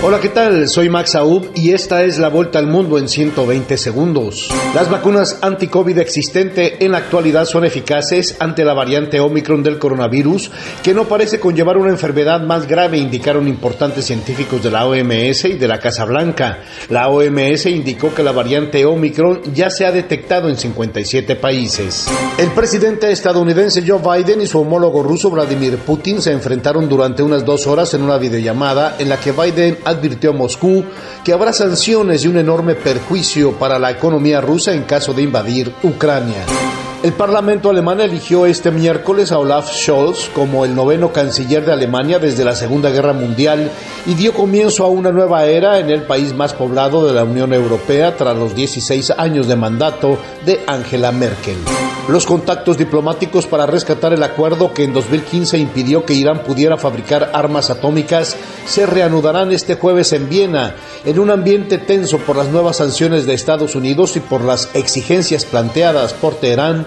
Hola, ¿qué tal? Soy Max Aub y esta es la vuelta al mundo en 120 segundos. Las vacunas anti-COVID existente en la actualidad son eficaces ante la variante Omicron del coronavirus, que no parece conllevar una enfermedad más grave, indicaron importantes científicos de la OMS y de la Casa Blanca. La OMS indicó que la variante Omicron ya se ha detectado en 57 países. El presidente estadounidense Joe Biden y su homólogo ruso Vladimir Putin se enfrentaron durante unas dos horas en una videollamada en la que Biden advirtió a Moscú que habrá sanciones y un enorme perjuicio para la economía rusa en caso de invadir Ucrania. El Parlamento alemán eligió este miércoles a Olaf Scholz como el noveno canciller de Alemania desde la Segunda Guerra Mundial y dio comienzo a una nueva era en el país más poblado de la Unión Europea tras los 16 años de mandato de Angela Merkel. Los contactos diplomáticos para rescatar el acuerdo que en 2015 impidió que Irán pudiera fabricar armas atómicas se reanudarán este jueves en Viena, en un ambiente tenso por las nuevas sanciones de Estados Unidos y por las exigencias planteadas por Teherán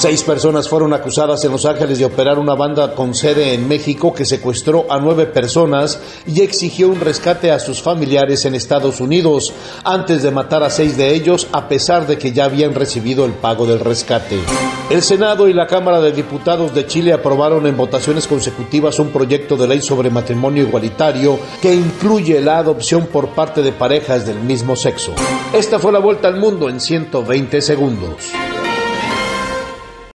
Seis personas fueron acusadas en Los Ángeles de operar una banda con sede en México que secuestró a nueve personas y exigió un rescate a sus familiares en Estados Unidos antes de matar a seis de ellos a pesar de que ya habían recibido el pago del rescate. El Senado y la Cámara de Diputados de Chile aprobaron en votaciones consecutivas un proyecto de ley sobre matrimonio igualitario que incluye la adopción por parte de parejas del mismo sexo. Esta fue la vuelta al mundo en 120 segundos.